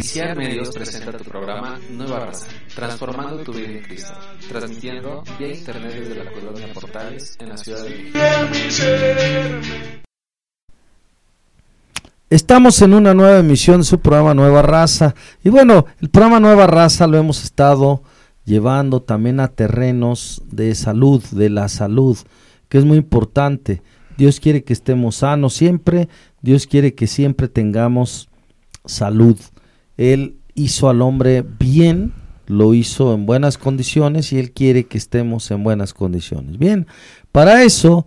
ICIAR Medios presenta tu programa Nueva Raza, transformando tu vida en Cristo, transmitiendo vía internet desde la colonia Portales en la ciudad de México. Estamos en una nueva emisión de su programa Nueva Raza. Y bueno, el programa Nueva Raza lo hemos estado llevando también a terrenos de salud, de la salud, que es muy importante. Dios quiere que estemos sanos siempre, Dios quiere que siempre tengamos salud. Él hizo al hombre bien, lo hizo en buenas condiciones y Él quiere que estemos en buenas condiciones. Bien, para eso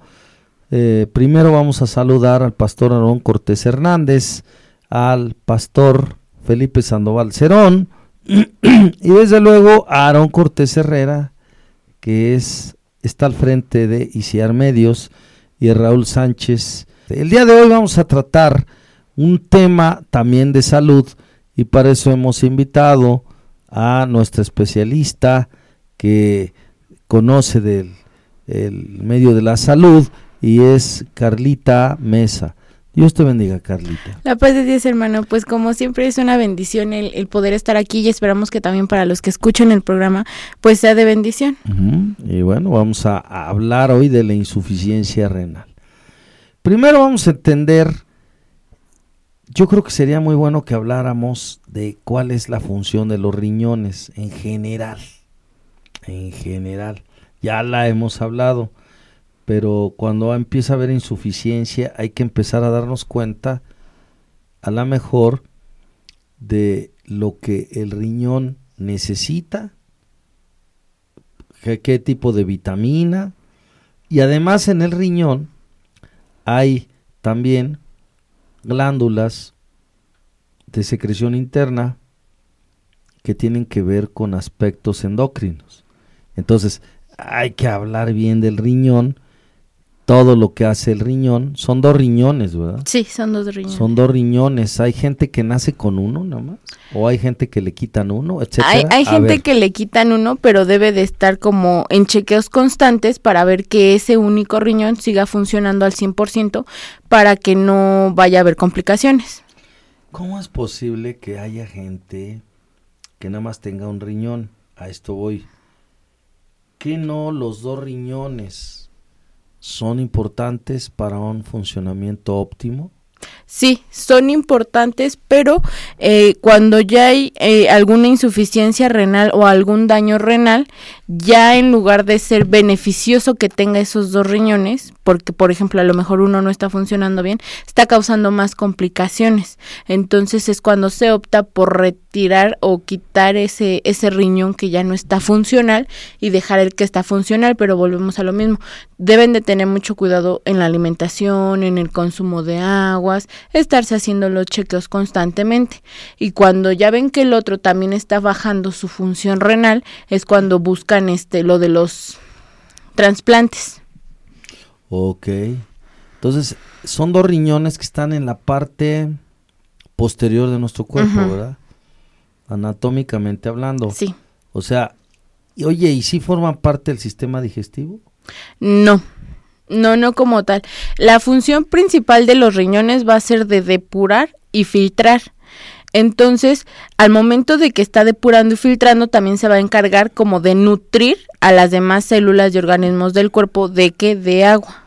eh, primero vamos a saludar al pastor Aarón Cortés Hernández, al pastor Felipe Sandoval Cerón y desde luego a Aarón Cortés Herrera, que es, está al frente de ICIAR Medios, y Raúl Sánchez. El día de hoy vamos a tratar un tema también de salud y para eso hemos invitado a nuestra especialista que conoce del el medio de la salud y es Carlita Mesa. Dios te bendiga, Carlita. La paz de Dios, hermano. Pues como siempre es una bendición el, poder estar aquí y esperamos que también para los que escuchan el programa, pues sea de bendición. Y bueno, vamos a, a hablar hoy de la insuficiencia renal. Primero vamos a entender, yo creo que sería muy bueno que habláramos de cuál es la función de los riñones en general. En general. Ya la hemos hablado pero cuando empieza a haber insuficiencia hay que empezar a darnos cuenta a la mejor de lo que el riñón necesita, qué, tipo de vitamina y además en el riñón hay también glándulas de secreción interna que tienen que ver con aspectos endocrinos. Entonces, hay que hablar bien del riñón todo lo que hace el riñón. Son dos riñones, ¿verdad? Sí, son dos riñones. Son dos riñones. Hay gente que nace con uno nada más. O hay gente que le quitan uno, etcétera. Hay, gente que le quitan uno, pero debe de estar como en chequeos constantes para ver que ese único riñón siga funcionando al 100% para que no vaya a haber complicaciones. ¿Cómo es posible que haya gente que nada más tenga un riñón? A esto voy. ¿Qué no los dos riñones? Son importantes para un funcionamiento óptimo? Sí, son importantes, pero eh, cuando ya hay eh, alguna insuficiencia renal o algún daño renal, ya en lugar de ser beneficioso que tenga esos dos riñones, porque por ejemplo a lo mejor uno no está funcionando bien, está causando más complicaciones. Entonces es cuando se opta por retirar o quitar ese, ese riñón que ya no está funcional y dejar el que está funcional, pero volvemos a lo mismo. Deben de tener mucho cuidado en la alimentación, en el consumo de aguas, estarse haciendo los chequeos constantemente. Y cuando ya ven que el otro también está bajando su función renal, es cuando buscan este lo de los trasplantes. Ok. Entonces, son dos riñones que están en la parte posterior de nuestro cuerpo, ¿verdad? Anatómicamente hablando. Sí. O sea, y, oye, ¿y si forman parte del sistema digestivo? No. No, no como tal. La función principal de los riñones va a ser de depurar y filtrar. Entonces, al momento de que está depurando y filtrando, también se va a encargar como de nutrir a las demás células y organismos del cuerpo de que de agua.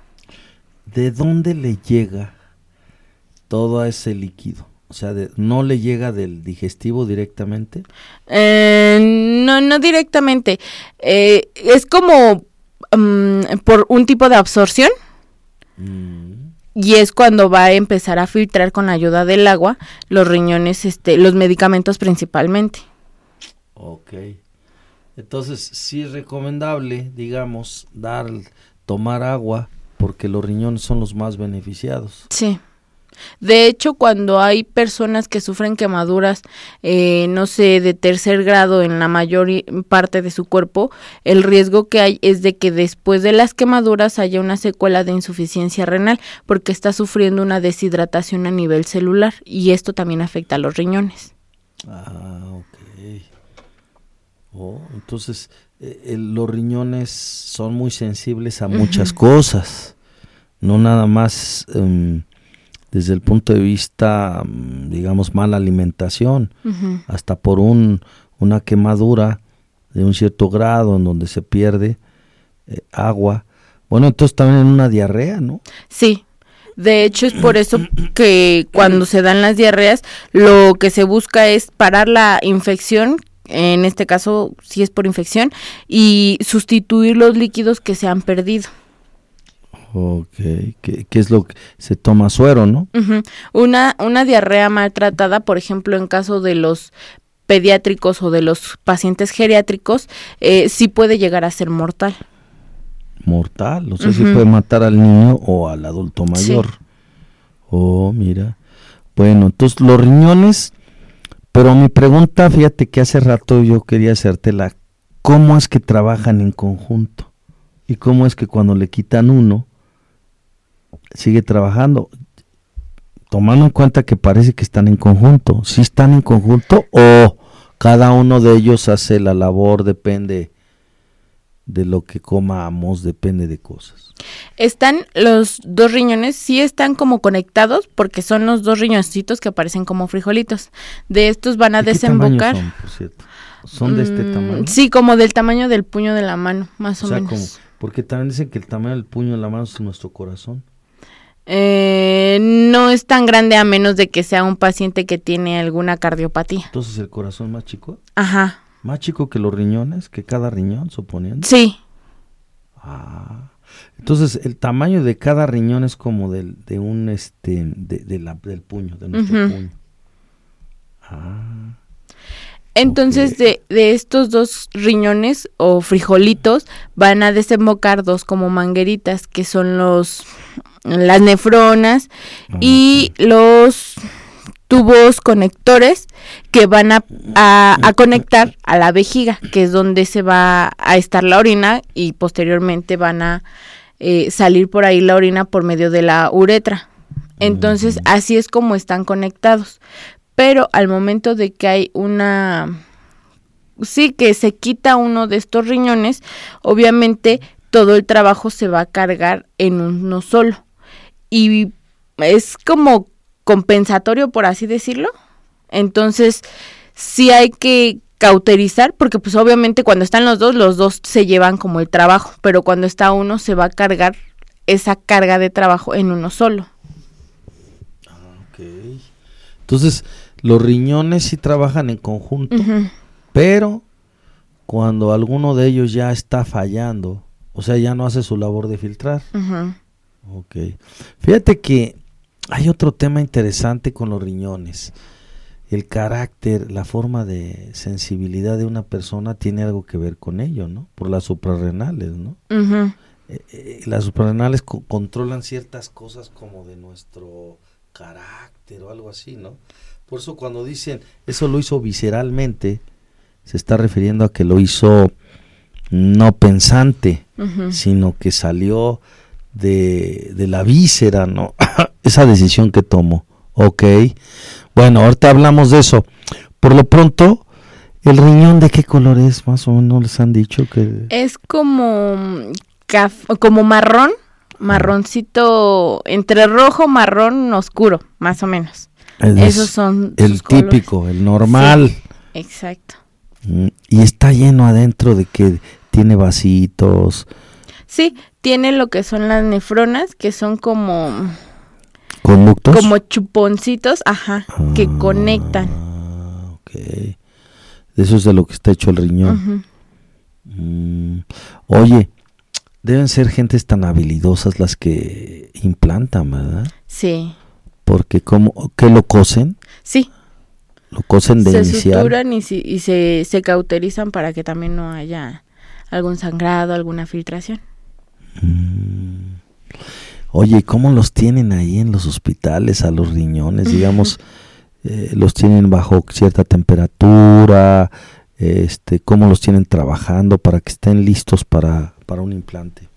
¿de dónde le llega todo ese líquido? O sea, ¿no le llega del digestivo directamente? Eh, no, no directamente. Eh, es como mm, por un tipo de absorción. Mm. Y es cuando va a empezar a filtrar con ayuda del agua los riñones, este, los medicamentos principalmente. Ok. Entonces, sí es recomendable, digamos, dar, tomar agua porque los riñones son los más beneficiados. Sí. De hecho, cuando hay personas que sufren quemaduras, eh, no sé, de tercer grado en la mayor parte de su cuerpo, el riesgo que hay es de que después de las quemaduras haya una secuela de insuficiencia renal porque está sufriendo una deshidratación a nivel celular y esto también afecta a los riñones. Ah, ok. Oh, entonces, eh, los riñones son muy sensibles a muchas cosas, no nada más em, desde el punto de vista, mm, digamos, mala alimentación, hasta por un, una quemadura de un cierto grado en donde se pierde eh, agua. Bueno, entonces también en una diarrea, ¿no? Sí. De hecho, es por eso que cuando se dan las diarreas, lo que se busca es parar la infección, en este caso, si es por infección, y sustituir los líquidos que se han perdido. Ok, ¿Qué, es lo que se toma suero, no? una, una diarrea maltratada, por ejemplo, en caso de los pediátricos o de los pacientes geriátricos, eh, sí puede llegar a ser mortal. Mortal, o sea, si puede matar al niño o al adulto mayor. Oh, mira. Bueno, entonces los riñones, pero mi pregunta, fíjate que hace rato yo quería hacértela, ¿cómo es que trabajan en conjunto? ¿Y cómo es que cuando le quitan uno, sigue trabajando? Tomando en cuenta que parece que están en conjunto, ¿sí están en conjunto o cada uno de ellos hace la labor, depende de lo que comamos, depende de cosas. Están los dos riñones, sí están como conectados porque son los dos riñoncitos que aparecen como frijolitos. De estos van a desembocar. son, por cierto? ¿Son de este mm, tamaño? Sí, como del tamaño del puño de la mano, más o, menos. porque también dicen que el tamaño del puño de la mano es nuestro corazón. Eh, no es tan grande a menos de que sea un paciente que tiene alguna cardiopatía. Entonces el corazón más chico. Ajá. Más chico que los riñones, que cada riñón, suponiendo. Sí. Ah. Entonces, el tamaño de cada riñón es como del, de un, este, de, la, del puño, de nuestro puño. Ah. Entonces, de, de, estos dos riñones o frijolitos van a desembocar dos como mangueritas, que son los las nefronas ah, y los tubos conectores que van a, a, conectar a la vejiga, que es donde se va a estar la orina y posteriormente van a eh, salir por ahí la orina por medio de la uretra. Entonces, así es como están conectados. Pero al momento de que hay una... Sí, que se quita uno de estos riñones, obviamente todo el trabajo se va a cargar en uno solo. Y es como compensatorio, por así decirlo. Entonces, sí hay que cauterizar, porque pues obviamente cuando están los dos, los dos se llevan como el trabajo, pero cuando está uno se va a cargar esa carga de trabajo en uno solo. Ah, Entonces, los riñones sí trabajan en conjunto, pero cuando alguno de ellos ya está fallando, o sea, ya no hace su labor de filtrar. Ok. Fíjate que hay otro tema interesante con los riñones. El carácter, la forma de sensibilidad de una persona tiene algo que ver con ello, ¿no? Por las suprarrenales, ¿no? Eh, eh, las suprarrenales controlan ciertas cosas como de nuestro carácter o algo así, ¿no? Por eso cuando dicen eso lo hizo visceralmente, se está refiriendo a que lo hizo no pensante, sino que salió de, de la víscera, ¿no? Esa decisión que tomo. Ok. Bueno, ahorita hablamos de eso. Por lo pronto, ¿el riñón de qué color es? Más o menos les han dicho que... Es como, como marrón, marroncito, entre rojo, marrón, oscuro, más o menos. Esos son... El típico, el normal. exacto. Mm, y está lleno adentro de que tiene vasitos. Sí, tiene lo que son las nefronas, que son como... ¿Conductos? Como chuponcitos, ajá, que ah, conectan. Ok. Eso es de lo que está hecho el riñón. Mm, oye, deben ser gentes tan habilidosas las que implantan, ¿verdad? Sí. Porque como que lo cosen. Sí. Lo cosen de se suturan y, y se, se cauterizan para que también no haya algún sangrado, alguna filtración. Mm. Oye, ¿cómo los tienen ahí en los hospitales a los riñones? Digamos, eh, los tienen bajo cierta temperatura, este, ¿cómo los tienen trabajando para que estén listos para, para un implante?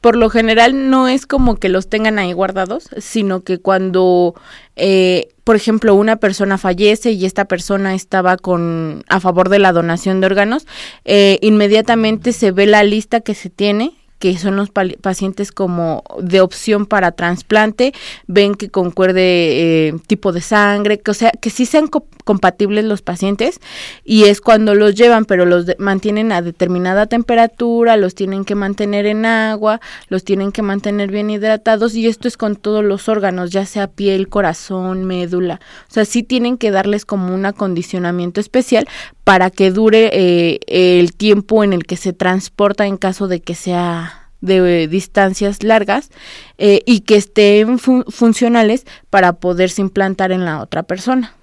por lo general no es como que los tengan ahí guardados, sino que cuando, eh, por ejemplo, una persona fallece y esta persona estaba con a favor de la donación de órganos, eh, inmediatamente se ve la lista que se tiene que son los pacientes como de opción para trasplante, ven que concuerde eh, tipo de sangre, que o sea, que sí sean compatibles los pacientes y es cuando los llevan, pero los mantienen a determinada temperatura, los tienen que mantener en agua, los tienen que mantener bien hidratados y esto es con todos los órganos, ya sea piel, corazón, médula, o sea, sí tienen que darles como un acondicionamiento especial para que dure eh, el tiempo en el que se transporta en caso de que sea de eh, distancias largas eh, y que estén funcionales para poderse implantar en la otra persona.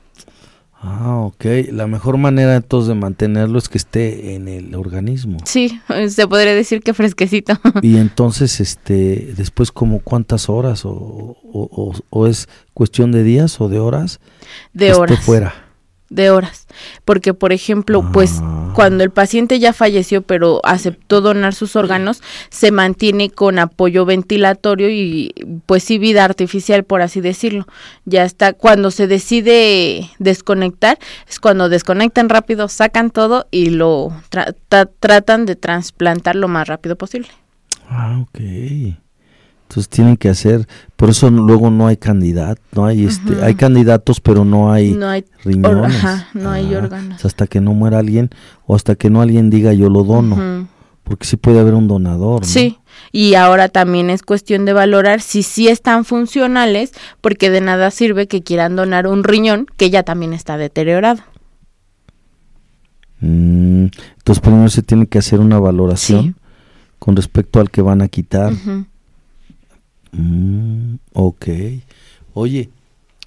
Ah, ok. La mejor manera entonces de mantenerlo es que esté en el organismo. Sí, se podría decir que fresquecito. Y entonces, este, después como cuántas horas o, o, o, es cuestión de días o de horas. De horas. fuera de horas. Porque, por ejemplo, pues ah. cuando el paciente ya falleció, pero aceptó donar sus órganos, se mantiene con apoyo ventilatorio y pues sí vida artificial, por así decirlo. Ya está, cuando se decide desconectar, es cuando desconectan rápido, sacan todo y lo tratan de trasplantar lo más rápido posible. Ah, ok. Entonces tienen que hacer, por eso luego no hay candidato, no hay este, hay candidatos pero no hay, no hay riñones. no hay ah, órganos. hasta que no muera alguien o hasta que no alguien diga yo lo dono. Porque sí puede haber un donador. ¿no? Sí, y ahora también es cuestión de valorar si sí están funcionales, porque de nada sirve que quieran donar un riñón que ya también está deteriorado. Mm, entonces primero se tiene que hacer una valoración con respecto al que van a quitar. Mm, ok. Oye,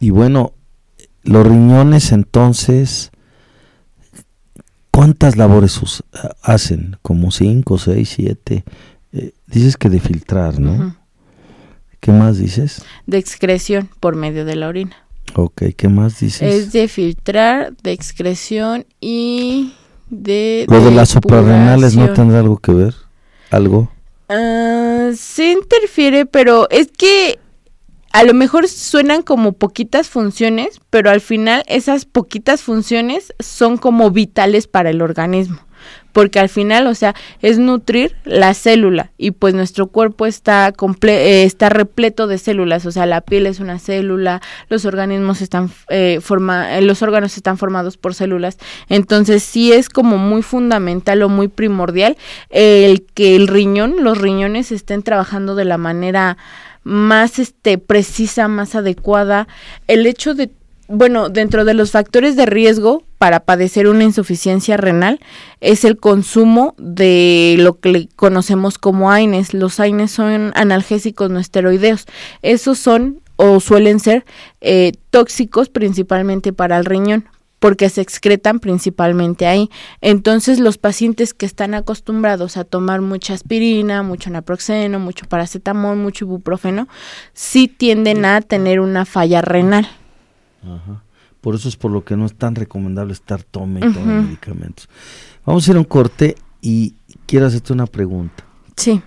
y bueno, los riñones entonces, ¿cuántas labores hacen? Como cinco, seis, siete. Eh, dices que de filtrar, ¿no? ¿Qué más dices? De excreción por medio de la orina. Ok, ¿qué más dices? Es de filtrar, de excreción y de... Lo de las suprarrenales no tendrá algo que ver, algo. Uh, sí interfiere, pero es que a lo mejor suenan como poquitas funciones, pero al final esas poquitas funciones son como vitales para el organismo porque al final, o sea, es nutrir la célula y pues nuestro cuerpo está eh, está repleto de células, o sea, la piel es una célula, los organismos están eh, forma eh, los órganos están formados por células, entonces sí es como muy fundamental o muy primordial el que el riñón, los riñones estén trabajando de la manera más este precisa, más adecuada. El hecho de bueno, dentro de los factores de riesgo para padecer una insuficiencia renal es el consumo de lo que conocemos como AINES. Los AINES son analgésicos no esteroideos. Esos son o suelen ser eh, tóxicos principalmente para el riñón porque se excretan principalmente ahí. Entonces los pacientes que están acostumbrados a tomar mucha aspirina, mucho naproxeno, mucho paracetamol, mucho ibuprofeno, sí tienden a tener una falla renal. Por eso es por lo que no es tan recomendable estar tome y tome medicamentos. Vamos a ir a un corte y quiero hacerte una pregunta. Sí.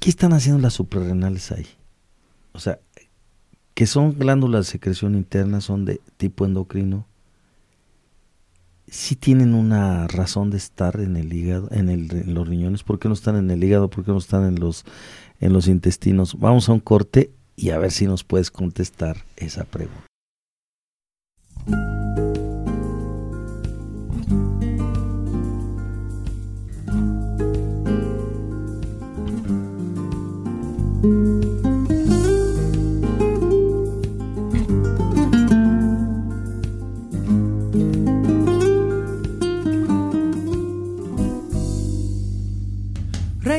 ¿Qué están haciendo las suprarrenales ahí? O sea, que son glándulas de secreción interna, son de tipo endocrino. Si tienen una razón de estar en el hígado, en, el, en los riñones, ¿por qué no están en el hígado? ¿Por qué no están en los, en los intestinos? Vamos a un corte y a ver si nos puedes contestar esa pregunta.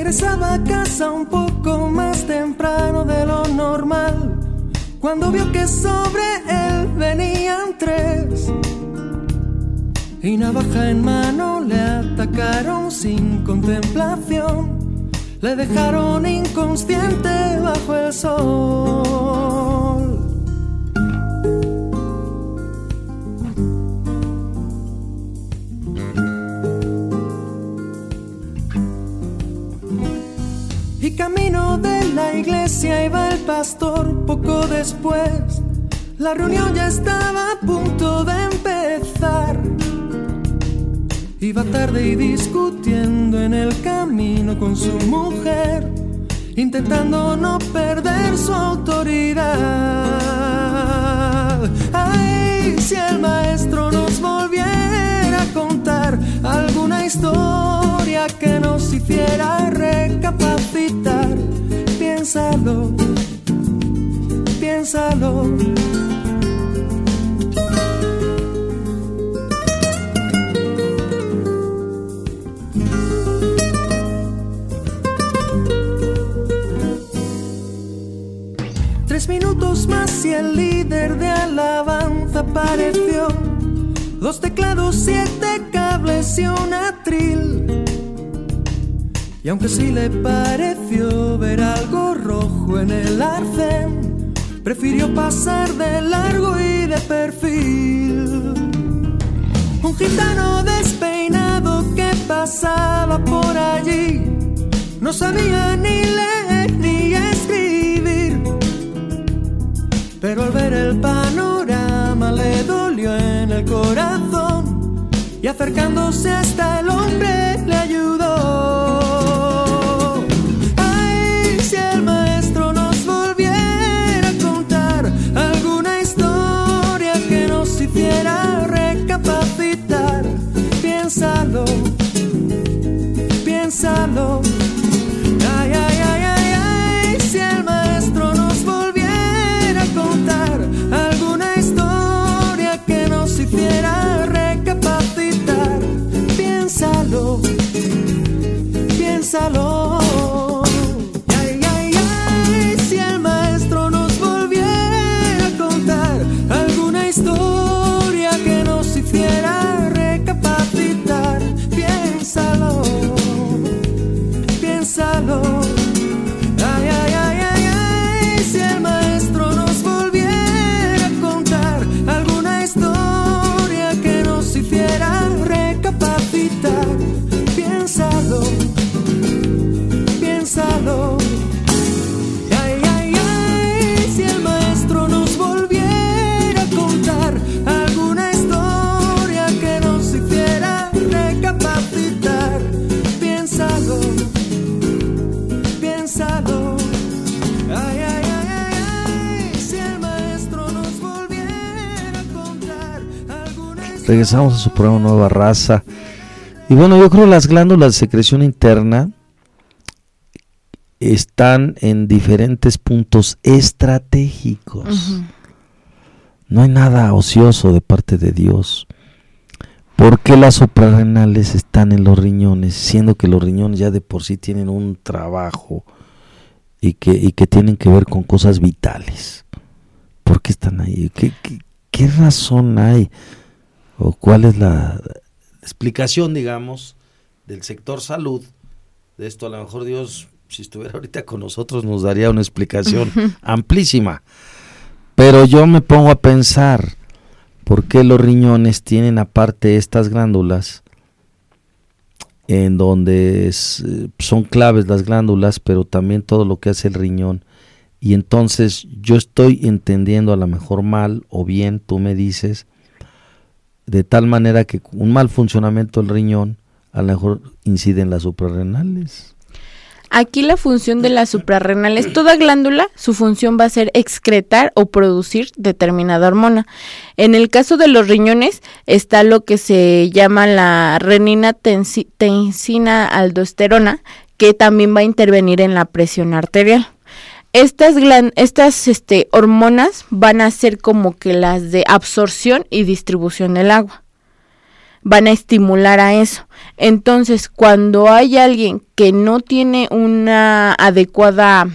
Regresaba a casa un poco más temprano de lo normal, cuando vio que sobre él venían tres. Y navaja en mano le atacaron sin contemplación, le dejaron inconsciente bajo el sol. Camino de la iglesia iba el pastor poco después. La reunión ya estaba a punto de empezar. Iba tarde y discutiendo en el camino con su mujer, intentando no perder su autoridad. Piénsalo, piénsalo. Tres minutos más y el líder de alabanza apareció. Dos teclados, siete cables y un atril. Y aunque sí le pareció ver algo rojo en el arcén, prefirió pasar de largo y de perfil. Un gitano despeinado que pasaba por allí, no sabía ni leer ni escribir. Pero al ver el panorama le dolió en el corazón y acercándose hasta el hombre le ayudó. Piénsalo, piénsalo. Regresamos a su programa Nueva Raza. Y bueno, yo creo que las glándulas de secreción interna están en diferentes puntos estratégicos. No hay nada ocioso de parte de Dios. ¿Por qué las suprarrenales están en los riñones, siendo que los riñones ya de por sí tienen un trabajo y que, y que tienen que ver con cosas vitales? ¿Por qué están ahí? ¿Qué, qué, qué razón hay? ¿O cuál es la explicación, digamos, del sector salud? De esto a lo mejor Dios, si estuviera ahorita con nosotros, nos daría una explicación amplísima. Pero yo me pongo a pensar, ¿por qué los riñones tienen aparte estas glándulas? En donde es, eh, son claves las glándulas, pero también todo lo que hace el riñón. Y entonces yo estoy entendiendo a lo mejor mal o bien, tú me dices, de tal manera que un mal funcionamiento del riñón a lo mejor incide en las suprarrenales. Aquí la función de las suprarrenales, toda glándula, su función va a ser excretar o producir determinada hormona. En el caso de los riñones está lo que se llama la renina tensi- tensina aldosterona, que también va a intervenir en la presión arterial. Estas, estas este, hormonas van a ser como que las de absorción y distribución del agua van a estimular a eso. Entonces, cuando hay alguien que no tiene una adecuada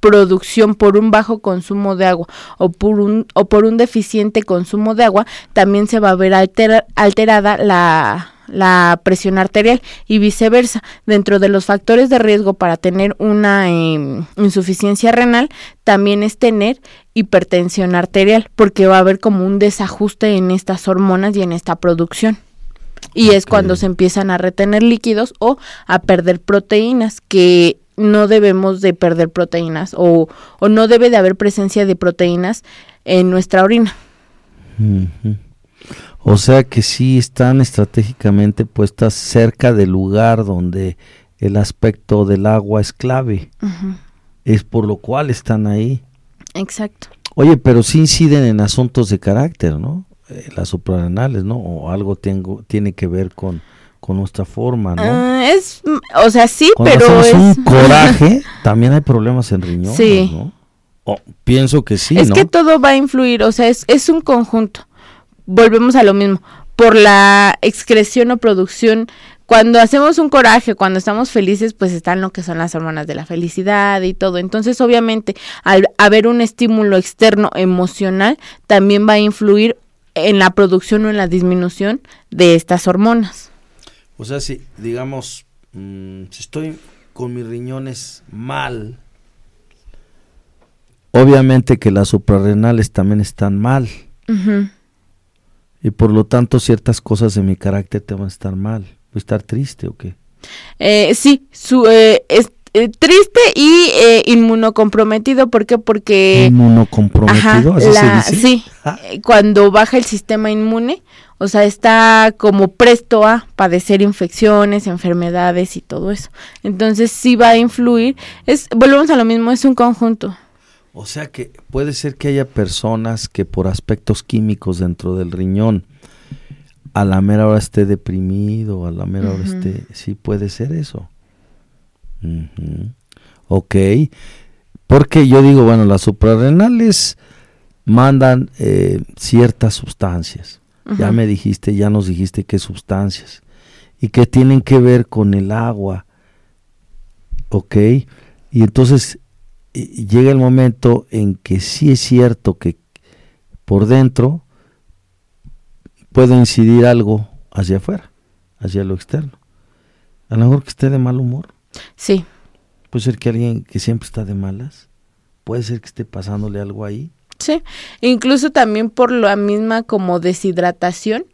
producción por un bajo consumo de agua o por un, o por un deficiente consumo de agua, también se va a ver altera- alterada la, la presión arterial y viceversa. Dentro de los factores de riesgo para tener una em, insuficiencia renal, también es tener hipertensión arterial, porque va a haber como un desajuste en estas hormonas y en esta producción. Y es cuando se empiezan a retener líquidos o a perder proteínas, que no debemos de perder proteínas o, o no debe de haber presencia de proteínas en nuestra orina. O sea que sí están estratégicamente puestas cerca del lugar donde el aspecto del agua es clave. Es por lo cual están ahí. Exacto. Oye, pero sí inciden en asuntos de carácter, ¿no? Eh, las suprarrenales, ¿no? O algo tengo, tiene que ver con, con nuestra forma, ¿no? Ah, es, o sea, sí, Cuando pero es... un coraje, también hay problemas en riñones, Sí. ¿no? O, pienso que sí, es ¿no? que todo va a influir, o sea, es, es un conjunto. Volvemos a lo mismo. Por la excreción o producción, cuando hacemos un coraje, cuando estamos felices, pues están lo que son las hormonas de la felicidad y todo. Entonces, obviamente, al haber un estímulo externo emocional, también va a influir en la producción o en la disminución de estas hormonas. O sea, si, digamos, mm, si estoy con mis riñones mal, obviamente que las suprarrenales también están mal. Ujú. Y por lo tanto, ciertas cosas de mi carácter te van a estar mal. ¿Voy a estar triste o qué? Eh, sí, su, eh, es eh, triste y eh, inmunocomprometido. ¿Por qué? Porque... Inmunocomprometido, así la- se dice. Sí, Ah. cuando baja el sistema inmune, o sea, está como presto a padecer infecciones, enfermedades y todo eso. Entonces sí va a influir. Es, volvemos a lo mismo, es un conjunto. O sea que puede ser que haya personas que por aspectos químicos dentro del riñón a la mera hora esté deprimido, a la mera hora esté... Sí puede ser eso. Ok. Porque yo digo, bueno, las suprarrenales mandan eh, ciertas sustancias. Ya me dijiste, ya nos dijiste qué sustancias. Y que tienen que ver con el agua. Ok. Y entonces llega el momento en que sí es cierto que por dentro puede incidir algo hacia afuera, hacia lo externo. A lo mejor que esté de mal humor. Sí, Puede ser que alguien que siempre está de malas. Puede ser que esté pasándole algo ahí. sí. Incluso también por la misma como deshidratación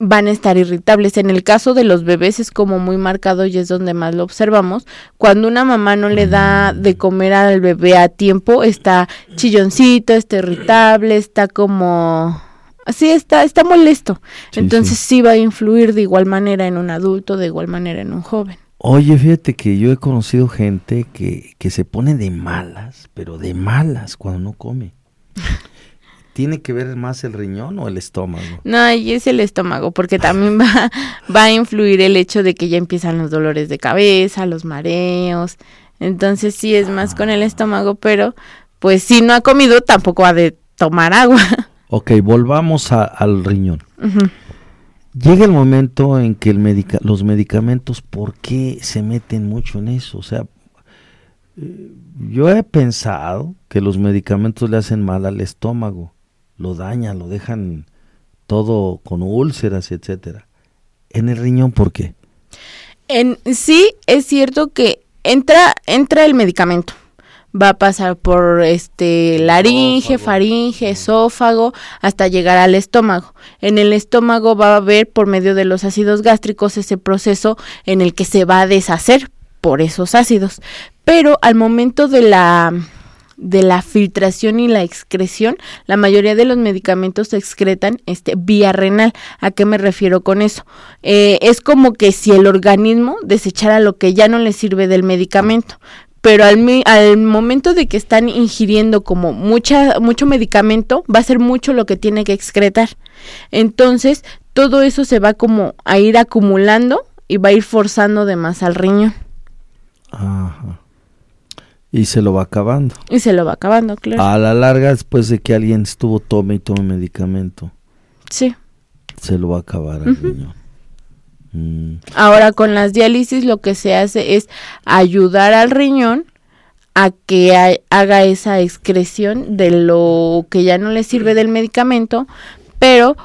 van a estar irritables. En el caso de los bebés es como muy marcado y es donde más lo observamos. Cuando una mamá no le da de comer al bebé a tiempo, está chilloncito, está irritable, está como... Así está, está molesto. Sí, Entonces sí. sí va a influir de igual manera en un adulto, de igual manera en un joven. Oye, fíjate que yo he conocido gente que, que se pone de malas, pero de malas cuando no come. ¿Tiene que ver más el riñón o el estómago? No, y es el estómago, porque también va, va a influir el hecho de que ya empiezan los dolores de cabeza, los mareos. Entonces sí es más con el estómago, pero pues si no ha comido tampoco ha de tomar agua. Ok, volvamos a- al riñón. Llega el momento en que el medica- los medicamentos, ¿por qué se meten mucho en eso? O sea, eh, yo he pensado que los medicamentos le hacen mal al estómago, lo dañan, lo dejan todo con úlceras, etcétera. En el riñón, ¿por qué? En sí es cierto que entra entra el medicamento. Va a pasar por este laringe, Esófago. faringe, esófago, hasta llegar al estómago. En el estómago va a haber por medio de los ácidos gástricos ese proceso en el que se va a deshacer por esos ácidos. Pero al momento de la de la filtración y la excreción, la mayoría de los medicamentos se excretan este, vía renal. ¿A qué me refiero con eso? Eh, es como que si el organismo desechara lo que ya no le sirve del medicamento. Pero al, al momento de que están ingiriendo como mucha, mucho medicamento, va a ser mucho lo que tiene que excretar. Entonces, todo eso se va como a ir acumulando y va a ir forzando de más al riñón. Ajá. Y se lo va acabando. Y se lo va acabando, claro. A la larga, después de que alguien estuvo tome y tome medicamento, Sí. se lo va a acabar al riñón. Mm. Ahora con las diálisis lo que se hace es ayudar al riñón a que ha- haga esa excreción de lo que ya no le sirve del medicamento, pero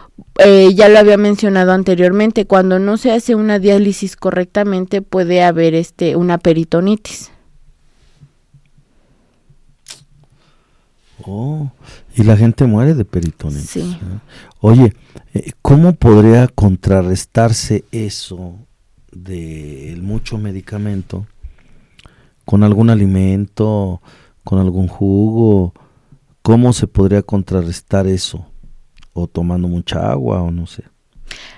eh, ya lo había mencionado anteriormente, cuando no se hace una diálisis correctamente puede haber este una peritonitis. Oh, y la gente muere de peritonitis. Sí. ¿eh? Oye, eh, ¿cómo podría contrarrestarse eso del mucho medicamento con algún alimento, con algún jugo? ¿Cómo se podría contrarrestar eso? ¿O tomando mucha agua o no sé?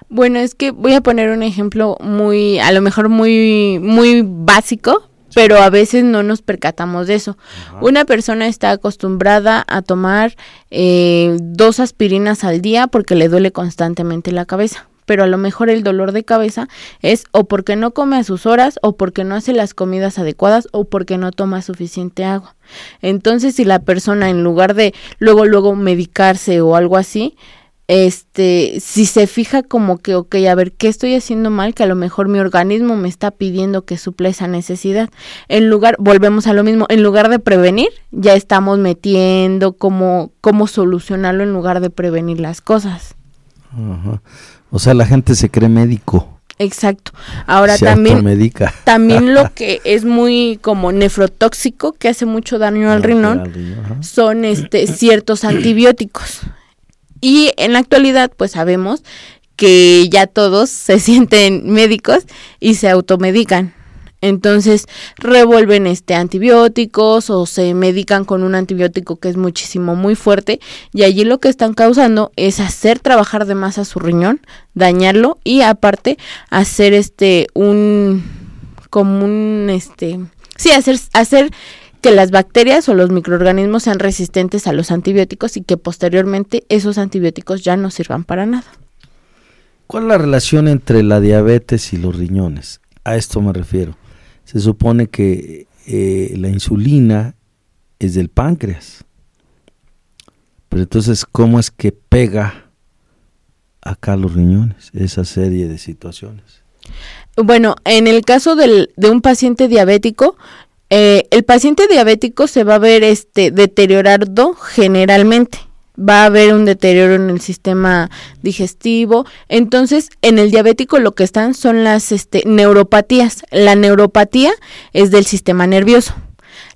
Bueno, es que voy a poner un ejemplo muy, a lo mejor muy, muy básico, pero a veces no nos percatamos de eso. Una persona está acostumbrada a tomar eh, dos aspirinas al día porque le duele constantemente la cabeza pero a lo mejor el dolor de cabeza es o porque no come a sus horas o porque no hace las comidas adecuadas o porque no toma suficiente agua. Entonces, si la persona en lugar de luego luego medicarse o algo así, este, si se fija como que, ok, a ver, ¿qué estoy haciendo mal? Que a lo mejor mi organismo me está pidiendo que supla esa necesidad. En lugar, volvemos a lo mismo, en lugar de prevenir, ya estamos metiendo cómo, cómo solucionarlo en lugar de prevenir las cosas. O sea, la gente se cree médico. Exacto. Ahora también también lo que es muy como nefrotóxico que hace mucho daño al son este ciertos antibióticos. Y en la actualidad, pues sabemos que ya todos se sienten médicos y se automedican. Entonces revuelven este antibióticos o se medican con un antibiótico que es muchísimo muy fuerte y allí lo que están causando es hacer trabajar de más a su riñón, dañarlo y aparte hacer este un como un este sí hacer hacer que las bacterias o los microorganismos sean resistentes a los antibióticos y que posteriormente esos antibióticos ya no sirvan para nada. ¿Cuál es la relación entre la diabetes y los riñones? A esto me refiero. Se supone que eh, la insulina es del páncreas. Pero entonces, ¿cómo es que pega acá los riñones esa serie de situaciones? Bueno, en el caso del, de un paciente diabético, eh, el paciente diabético se va a ver este deteriorado generalmente va a haber un deterioro en el sistema digestivo. Entonces, en el diabético lo que están son las este, neuropatías. La neuropatía es del sistema nervioso.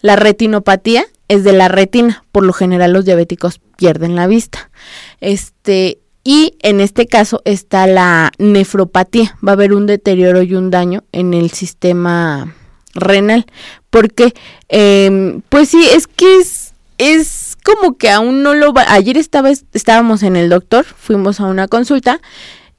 La retinopatía es de la retina. Por lo general los diabéticos pierden la vista. Este, y en este caso está la nefropatía. Va a haber un deterioro y un daño en el sistema renal. Porque, em, pues sí, es que es, es como que aún no lo va. Ayer estaba, estábamos en el doctor, fuimos a una consulta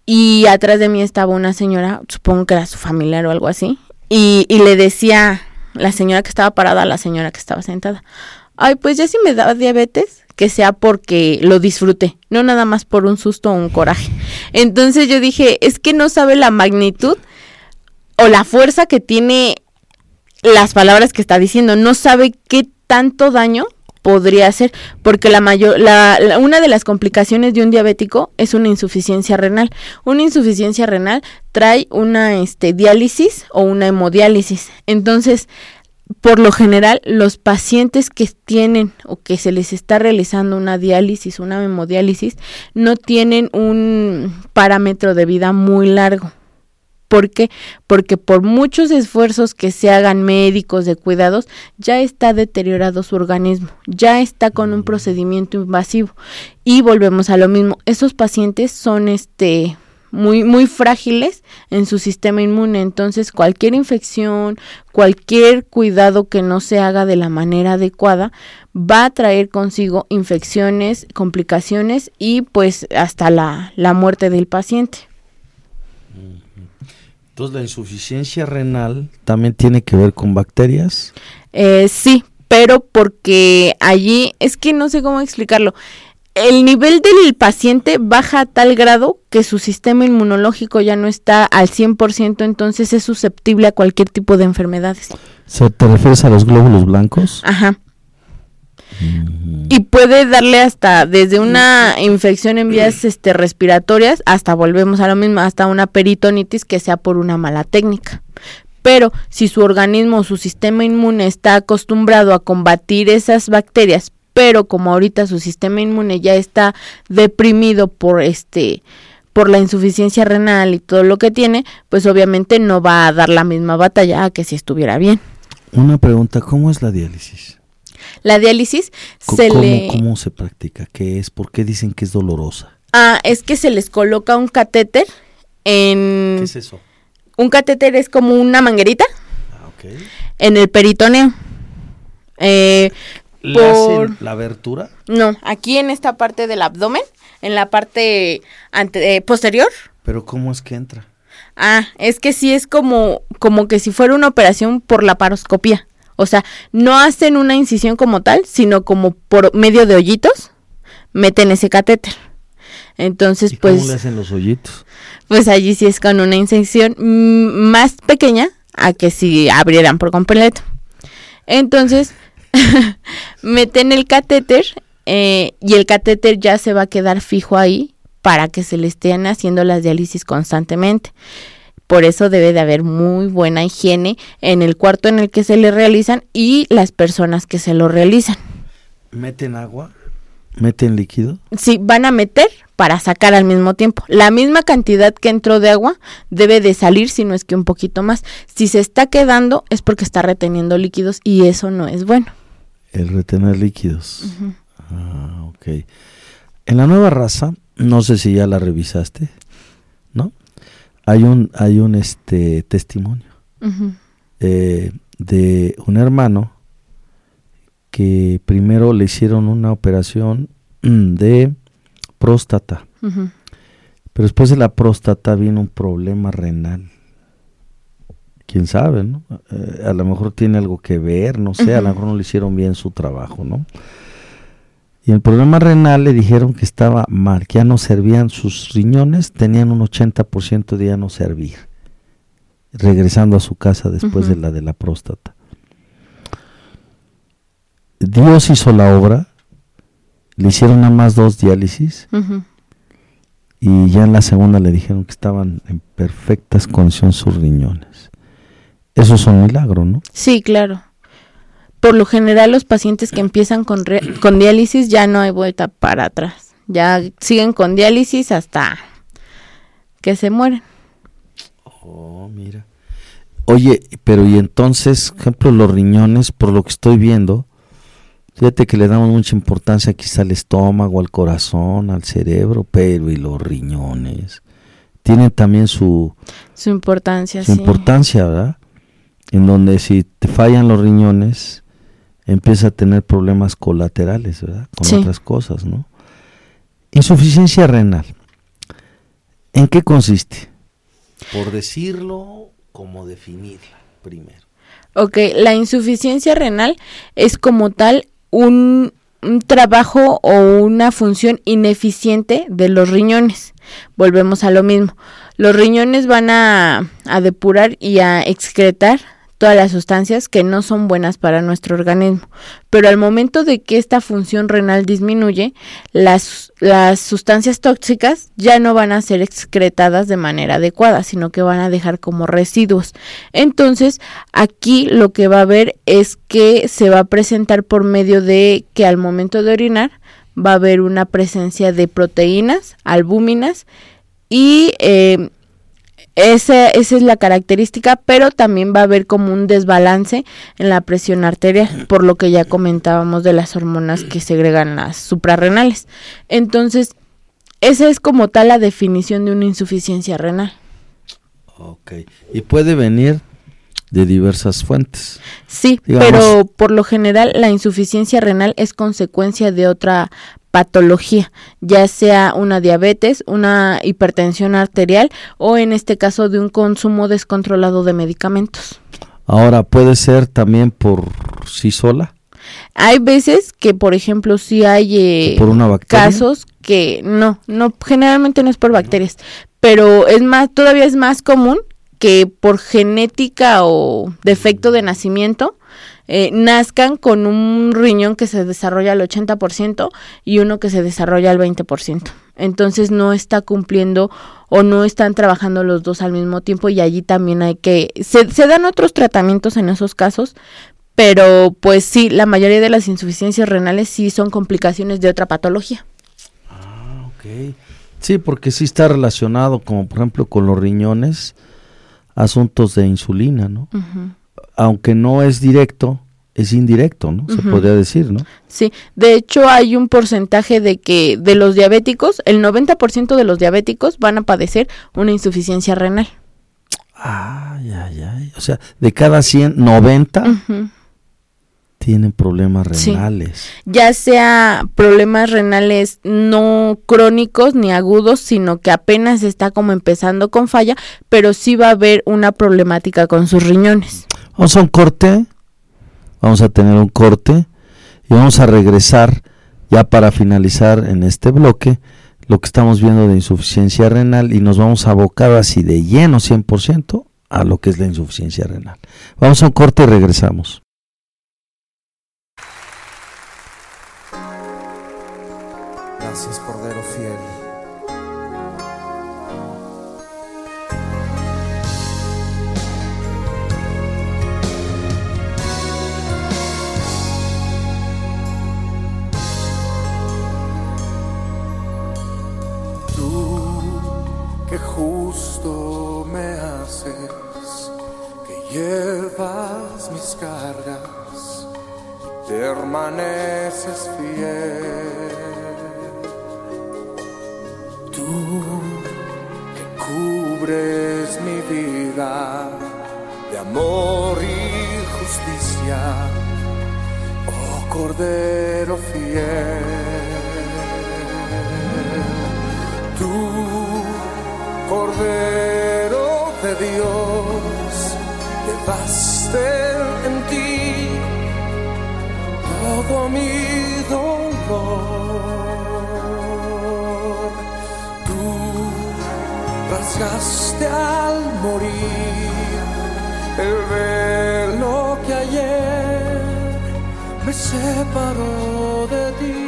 y atrás de mí estaba una señora, supongo que era su familiar o algo así, y, le decía la señora que estaba parada a la señora que estaba sentada, ay, pues ya si me da diabetes, que sea porque lo disfruté, no nada más por un susto o un coraje. Entonces yo dije, es que no sabe la magnitud o la fuerza que tiene las palabras que está diciendo, no sabe qué tanto daño podría ser, porque la mayor, la, una de las complicaciones de un diabético es una insuficiencia renal. Una insuficiencia renal trae una este, diálisis o una hemodiálisis. Entonces, por lo general, los pacientes que tienen o que se les está realizando una diálisis, una hemodiálisis, no tienen un parámetro de vida muy largo. ¿Por qué? Porque por muchos esfuerzos que se hagan médicos de cuidados, ya está deteriorado su organismo, ya está con un procedimiento invasivo. Y volvemos a lo mismo, esos pacientes son este muy muy frágiles en su sistema inmune, entonces cualquier infección, cualquier cuidado que no se haga de la manera adecuada va a traer consigo infecciones, complicaciones y pues hasta la, la muerte del paciente. Entonces, la insuficiencia renal también tiene que ver con bacterias. Eh, sí, pero porque allí es que no sé cómo explicarlo. El nivel del paciente baja a tal grado que su sistema inmunológico ya no está al 100%, entonces es susceptible a cualquier tipo de enfermedades. ¿Se te refieres a los glóbulos blancos? Ajá. Y puede darle hasta desde una infección en vías este, respiratorias hasta volvemos a lo mismo, hasta una peritonitis que sea por una mala técnica. Pero si su organismo o su sistema inmune está acostumbrado a combatir esas bacterias, pero como ahorita su sistema inmune ya está deprimido por este por la insuficiencia renal y todo lo que tiene, pues obviamente no va a dar la misma batalla que si estuviera bien. Una pregunta, ¿cómo es la diálisis? La diálisis se le... ¿Cómo se practica? ¿Qué es? ¿Por qué dicen que es dolorosa? Ah, es que se les coloca un catéter en... ¿Qué es eso? Un catéter es como una manguerita ah, en el peritoneo. Eh, por... la abertura? No, aquí en esta parte del abdomen, en la parte ante, eh, posterior, Pero ¿cómo es que entra? Ah, es que sí es como, como que si fuera una operación por la paroscopía. O sea, no hacen una incisión como tal, sino como por medio de hoyitos, meten ese catéter. Entonces, ¿Y pues, ¿Cómo le hacen los hoyitos? pues allí sí es con una incisión más pequeña a que si abrieran por completo. Entonces, meten el catéter eh, y el catéter ya se va a quedar fijo ahí para que se le estén haciendo las diálisis constantemente. Por eso debe de haber muy buena higiene en el cuarto en el que se le realizan y las personas que se lo realizan. ¿Meten agua? ¿Meten líquido? Sí, van a meter para sacar al mismo tiempo. La misma cantidad que entró de agua debe de salir, si no es que un poquito más. Si se está quedando es porque está reteniendo líquidos y eso no es bueno. El retener líquidos. Ah, ok. En la nueva raza, no sé si ya la revisaste, ¿no? Hay un, hay un este testimonio eh, de un hermano que primero le hicieron una operación mm, de próstata, pero después de la próstata vino un problema renal. Quién sabe, ¿no? Eh, a lo mejor tiene algo que ver, no sé, a lo mejor no le hicieron bien su trabajo, ¿no? Y el problema renal le dijeron que estaba mal, que ya no servían sus riñones, tenían un 80% de ya no servir, regresando a su casa después de la de la próstata. Dios hizo la obra, le hicieron nada más dos diálisis y ya en la segunda le dijeron que estaban en perfectas condiciones sus riñones. Eso es un milagro, ¿no? Sí, claro. Por lo general los pacientes que empiezan con, re- con diálisis ya no hay vuelta para atrás. Ya siguen con diálisis hasta que se mueren. Oh, mira. Oye, pero y entonces, por ejemplo, los riñones, por lo que estoy viendo, fíjate que le damos mucha importancia quizá al estómago, al corazón, al cerebro, pero y los riñones tienen también su, Su importancia, su sí. importancia, ¿verdad? En donde si te fallan los riñones, empieza a tener problemas colaterales, ¿verdad? Con Sí. otras cosas, ¿no? Insuficiencia renal. ¿En qué consiste? Por decirlo, como definirla primero. Ok, la insuficiencia renal es como tal un, un trabajo o una función ineficiente de los riñones. Volvemos a lo mismo. Los riñones van a, a depurar y a excretar todas las sustancias que no son buenas para nuestro organismo. Pero al momento de que esta función renal disminuye, las, las sustancias tóxicas ya no van a ser excretadas de manera adecuada, sino que van a dejar como residuos. Entonces, aquí lo que va a haber es que se va a presentar por medio de que al momento de orinar va a haber una presencia de proteínas, albúminas y eh, esa, esa es la característica, pero también va a haber como un desbalance en la presión arterial, por lo que ya comentábamos de las hormonas que segregan las suprarrenales. Entonces, esa es como tal la definición de una insuficiencia renal. Ok. Y puede venir de diversas fuentes. Sí, Digamos- pero por lo general la insuficiencia renal es consecuencia de otra patología, ya sea una diabetes, una hipertensión arterial o en este caso de un consumo descontrolado de medicamentos. Ahora, puede ser también por sí sola, Hay veces que, por ejemplo, si hay eh, por una bacteria. casos que no, no, generalmente no es por bacterias, pero es más, todavía es más común que por genética o defecto de nacimiento eh, nazcan con un riñón que se desarrolla al 80% y uno que se desarrolla al 20%. Entonces no está cumpliendo o no están trabajando los dos al mismo tiempo y allí también hay que... Se, se dan otros tratamientos en esos casos, pero pues sí, la mayoría de las insuficiencias renales sí son complicaciones de otra patología. Ah, ok. Sí, porque sí está relacionado, como por ejemplo con los riñones, asuntos de insulina, ¿no? Aunque no es directo, es indirecto, ¿no? Se podría decir, ¿no? Sí, de hecho hay un porcentaje de que de los diabéticos, el 90% de los diabéticos van a padecer una insuficiencia renal. Ay, ay, ay. O sea, de cada 100, 90 Ujú. tienen problemas Sí. renales. ya sea problemas renales no crónicos ni agudos, sino que apenas está como empezando con falla, pero sí va a haber una problemática con sus riñones. Vamos a un corte, vamos a tener un corte y vamos a regresar ya para finalizar en este bloque lo que estamos viendo de insuficiencia renal y nos vamos a abocar así de lleno 100% a lo que es la insuficiencia renal. Vamos a un corte y regresamos. Gracias, llevas mis cargas, permaneces fiel. Tú que cubres mi vida de amor y justicia, oh Cordero fiel. Tú, Cordero de Dios, en ti todo mi dolor. Tú rasgaste al morir el velo que ayer me separó de ti.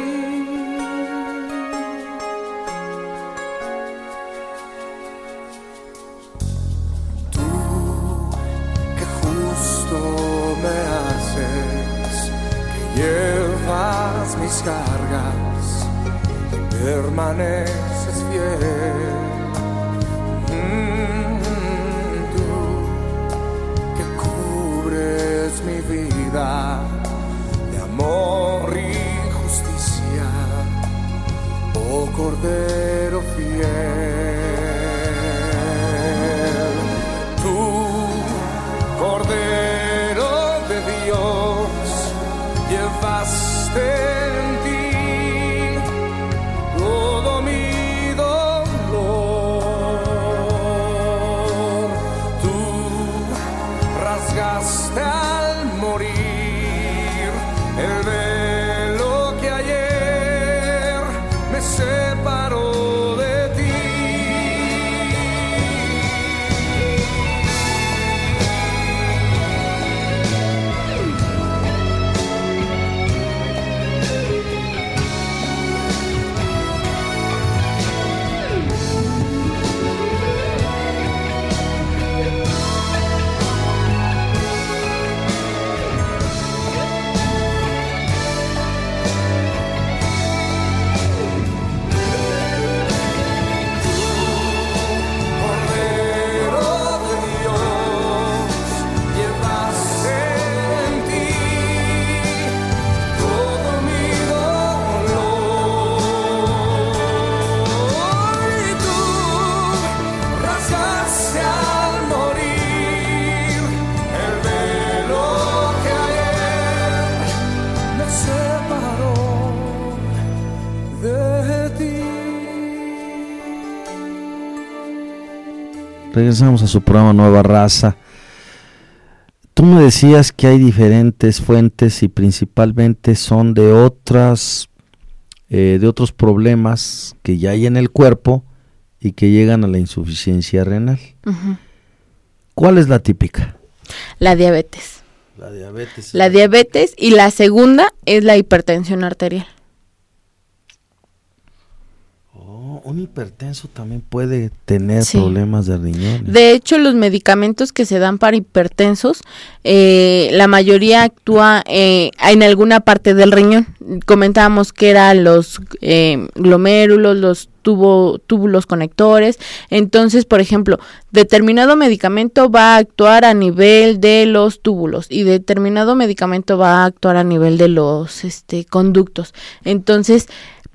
Cargas, permaneces fiel. Regresamos a su programa Nueva Raza. Tú me decías que hay diferentes fuentes y principalmente son de otras eh, de otros problemas que ya hay en el cuerpo y que llegan a la insuficiencia renal. ¿Cuál es la típica? La diabetes. La diabetes. La diabetes y la segunda es la hipertensión arterial. Un hipertenso también puede tener Sí. problemas de riñones. De hecho, los medicamentos que se dan para hipertensos, eh, la mayoría actúa eh, en alguna parte del riñón. Comentábamos que eran los eh, glomérulos, los tubo- túbulos conectores. Entonces, por ejemplo, determinado medicamento va a actuar a nivel de los túbulos y determinado medicamento va a actuar a nivel de los este, conductos. Entonces,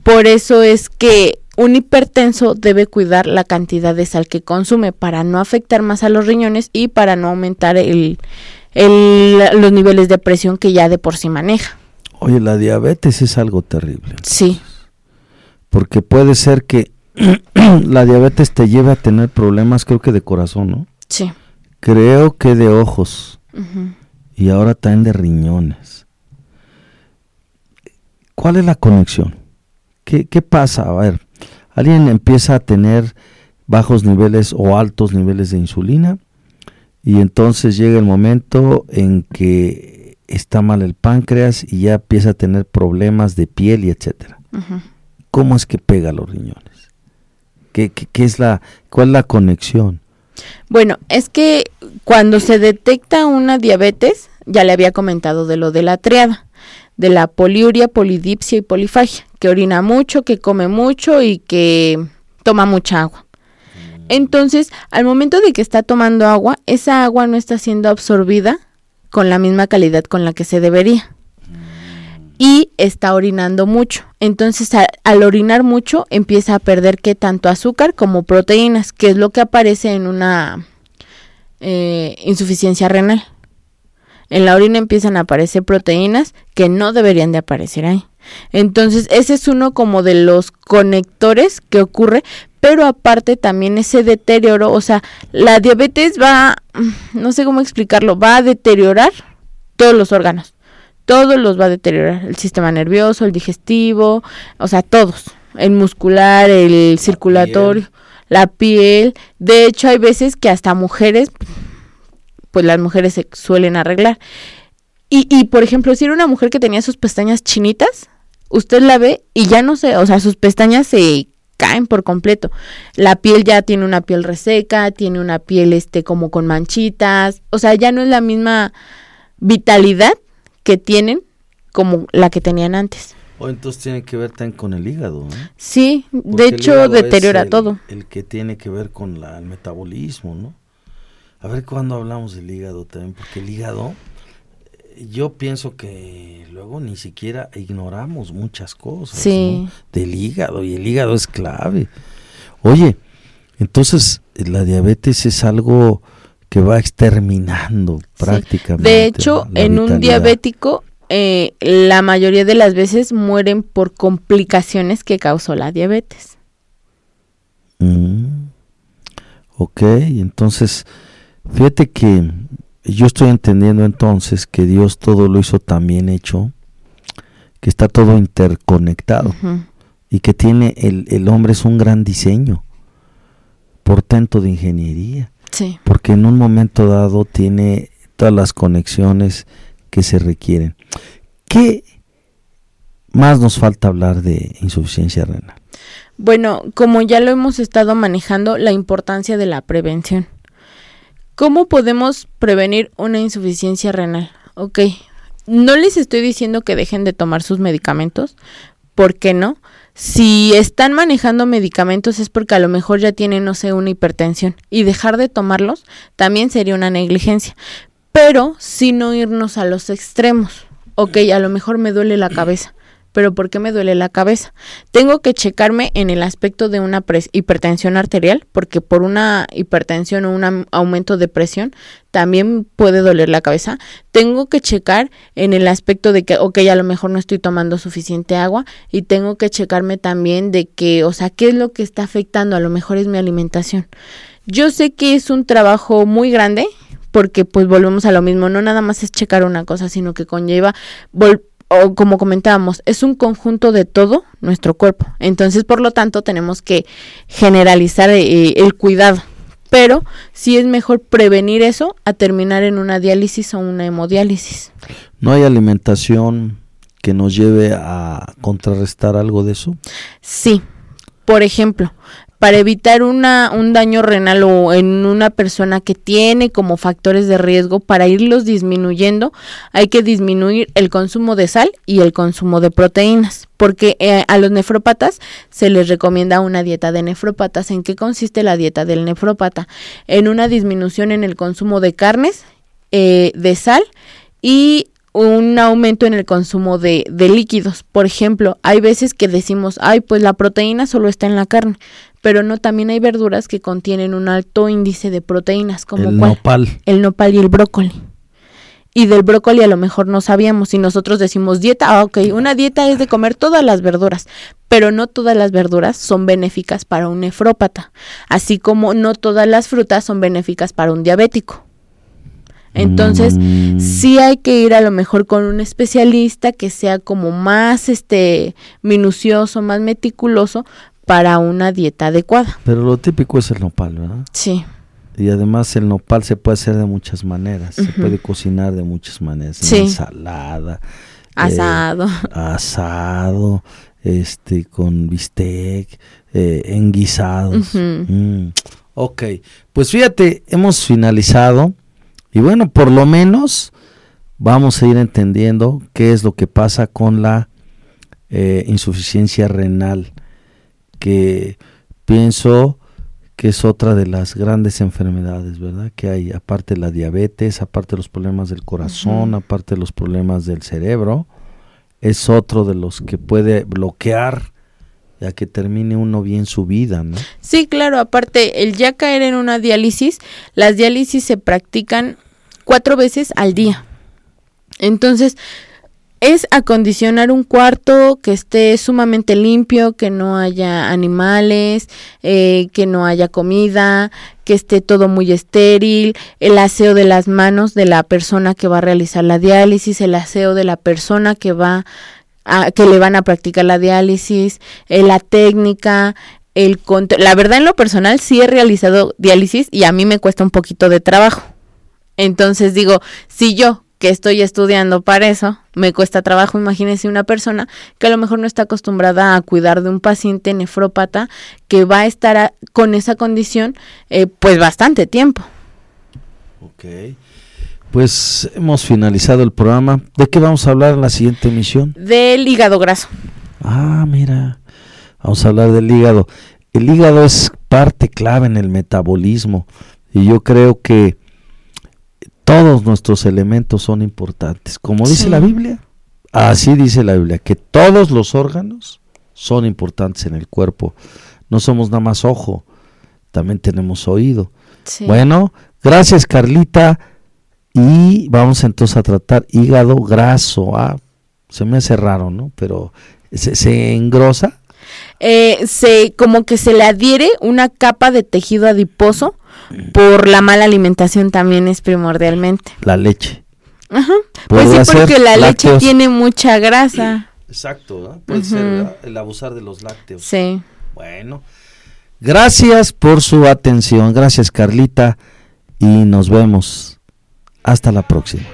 por eso es que un hipertenso debe cuidar la cantidad de sal que consume para no afectar más a los riñones y para no aumentar el, los niveles de presión que ya de por sí maneja. Oye, la diabetes es algo terrible. Sí. Porque puede ser que la diabetes te lleve a tener problemas, creo que de corazón, ¿no? Sí. Creo que de ojos. Y ahora también de riñones. ¿Cuál es la conexión? ¿Qué, ¿Qué pasa? A ver, alguien empieza a tener bajos niveles o altos niveles de insulina y entonces llega el momento en que está mal el páncreas y ya empieza a tener problemas de piel y etcétera. ¿Cómo es que pega los riñones? ¿Qué, qué, es la, ¿Cuál es la conexión? Bueno, es que cuando se detecta una diabetes, ya le había comentado de lo de la triada, de la poliuria, polidipsia y polifagia, que orina mucho, que come mucho y que toma mucha agua. Entonces, al momento de que está tomando agua, esa agua no está siendo absorbida con la misma calidad con la que se debería. Y está orinando mucho. Entonces, al, orinar mucho, empieza a perder que tanto azúcar como proteínas, que es lo que aparece en una eh, insuficiencia renal. En la orina empiezan a aparecer proteínas que no deberían de aparecer ahí. Entonces, ese es uno como de los conectores que ocurre, pero aparte también ese deterioro, o sea, la diabetes va, no sé cómo explicarlo, va a deteriorar todos los órganos, todos los va a deteriorar, el sistema nervioso, el digestivo, o sea, todos, el muscular, el circulatorio, la piel, de hecho hay veces que hasta mujeres, pues las mujeres se suelen arreglar. Y, y por ejemplo, si era una mujer que tenía sus pestañas chinitas, usted la ve y ya no sé, o sea, sus pestañas se caen por completo. La piel ya tiene una piel reseca, tiene una piel este como con manchitas, o sea, ya no es la misma vitalidad que tienen como la que tenían antes. O entonces tiene que ver también con el hígado. ¿no? Sí, de hecho deteriora todo. El que tiene que ver con la, el metabolismo, ¿no? A ver cuándo hablamos del hígado también, porque el hígado yo pienso que luego ni siquiera ignoramos muchas cosas del hígado y el hígado es clave. Oye, entonces la diabetes es algo que va exterminando prácticamente. De hecho, en un diabético eh, la mayoría de las veces mueren por complicaciones que causó la diabetes. Mm. Ok, entonces fíjate que yo estoy entendiendo entonces que Dios todo lo hizo tan bien hecho, que está todo interconectado y que tiene el, el, hombre es un gran diseño, portento de ingeniería, porque en un momento dado tiene todas las conexiones que se requieren. ¿Qué más nos falta hablar de insuficiencia renal? Bueno, como ya lo hemos estado manejando, la importancia de la prevención. ¿Cómo podemos prevenir una insuficiencia renal? Ok, no les estoy diciendo que dejen de tomar sus medicamentos, ¿por qué no? Si están manejando medicamentos es porque a lo mejor ya tienen, no sé, una hipertensión y dejar de tomarlos también sería una negligencia, pero si no irnos a los extremos. Ok, a lo mejor me duele la cabeza pero ¿por qué me duele la cabeza? Tengo que checarme en el aspecto de una hipertensión arterial, porque por una hipertensión o un aumento de presión también puede doler la cabeza. Tengo que checar en el aspecto de que, ok, a lo mejor no estoy tomando suficiente agua y tengo que checarme también de que, o sea, ¿qué es lo que está afectando? A lo mejor es mi alimentación. Yo sé que es un trabajo muy grande, porque pues volvemos a lo mismo, no nada más es checar una cosa, sino que conlleva o como comentábamos, es un conjunto de todo nuestro cuerpo. Entonces, por lo tanto, tenemos que generalizar eh, el cuidado. Pero sí es mejor prevenir eso a terminar en una diálisis o una hemodiálisis. ¿No hay alimentación que nos lleve a contrarrestar algo de eso? Sí. Por ejemplo, para evitar una, un daño renal o en una persona que tiene como factores de riesgo, para irlos disminuyendo, hay que disminuir el consumo de sal y el consumo de proteínas, porque eh, a los nefrópatas se les recomienda una dieta de nefrópatas. ¿En qué consiste la dieta del nefrópata? En una disminución en el consumo de carnes, eh, de sal y un aumento en el consumo de, de, líquidos. Por ejemplo, hay veces que decimos, ay, pues la proteína solo está en la carne pero no también hay verduras que contienen un alto índice de proteínas como el nopal. El nopal y el brócoli. y del brócoli a lo mejor no sabíamos. Si nosotros decimos dieta, ah, ok, una dieta es de comer todas las verduras, pero no todas las verduras son benéficas para un nefrópata, así como no todas las frutas son benéficas para un diabético. Entonces, Mm. sí hay que ir a lo mejor con un especialista que sea como más este minucioso, más meticuloso para una dieta adecuada. Pero lo típico es el nopal, ¿verdad? Sí. Y además el nopal se puede hacer de muchas maneras, se puede cocinar de muchas maneras, en Sí. ensalada, eh, Asado. asado, este, con bistec, eh, en guisados. Ujú. Mm, Ok, pues fíjate, hemos finalizado y bueno, por lo menos vamos a ir entendiendo qué es lo que pasa con la eh, insuficiencia renal, que pienso que es otra de las grandes enfermedades, ¿verdad? Que hay, aparte de la diabetes, aparte de los problemas del corazón, aparte de los problemas del cerebro, es otro de los que puede bloquear ya que termine uno bien su vida, ¿no? Sí, claro, aparte, el ya caer en una diálisis, las diálisis se practican cuatro veces al día. Entonces, es acondicionar un cuarto que esté sumamente limpio, que no haya animales, eh, que no haya comida, que esté todo muy estéril, el aseo de las manos de la persona que va a realizar la diálisis, el aseo de la persona que va a, que le van a practicar la diálisis, eh, la técnica, el cont- la verdad en lo personal sí he realizado diálisis y a mí me cuesta un poquito de trabajo. Entonces digo, si yo que estoy estudiando para eso, me cuesta trabajo, imagínese una persona que a lo mejor no está acostumbrada a cuidar de un paciente nefrópata que va a estar a- con esa condición eh, pues bastante tiempo. Ok. Pues hemos finalizado el programa. ¿De qué vamos a hablar en la siguiente emisión? Del hígado graso. Ah, mira, vamos a hablar del hígado. El hígado es parte clave en el metabolismo y yo creo que todos nuestros elementos son importantes. Como dice Sí. la Biblia, así dice la Biblia, que todos los órganos son importantes en el cuerpo. No somos nada más ojo, también tenemos oído. Sí. Bueno, gracias Carlita. Y vamos entonces a tratar hígado graso. Ah, se me hace raro, ¿no? Pero se, se engrosa. Eh, se como que se le adhiere una capa de tejido adiposo por la mala alimentación también es primordialmente. La leche. Ajá. Pues sí, porque la leche tiene mucha grasa. Exacto, Puede ser, el abusar de los lácteos. Sí. Bueno, gracias por su atención. Gracias Carlita. Y nos vemos. Hasta la próxima.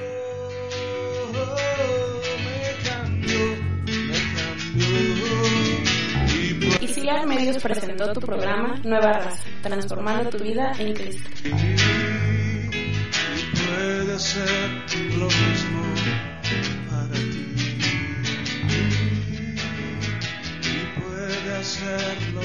Medios presentó tu programa Nueva Raza, transformando tu vida en Cristo. puede ser lo mismo para ti y puede hacerlo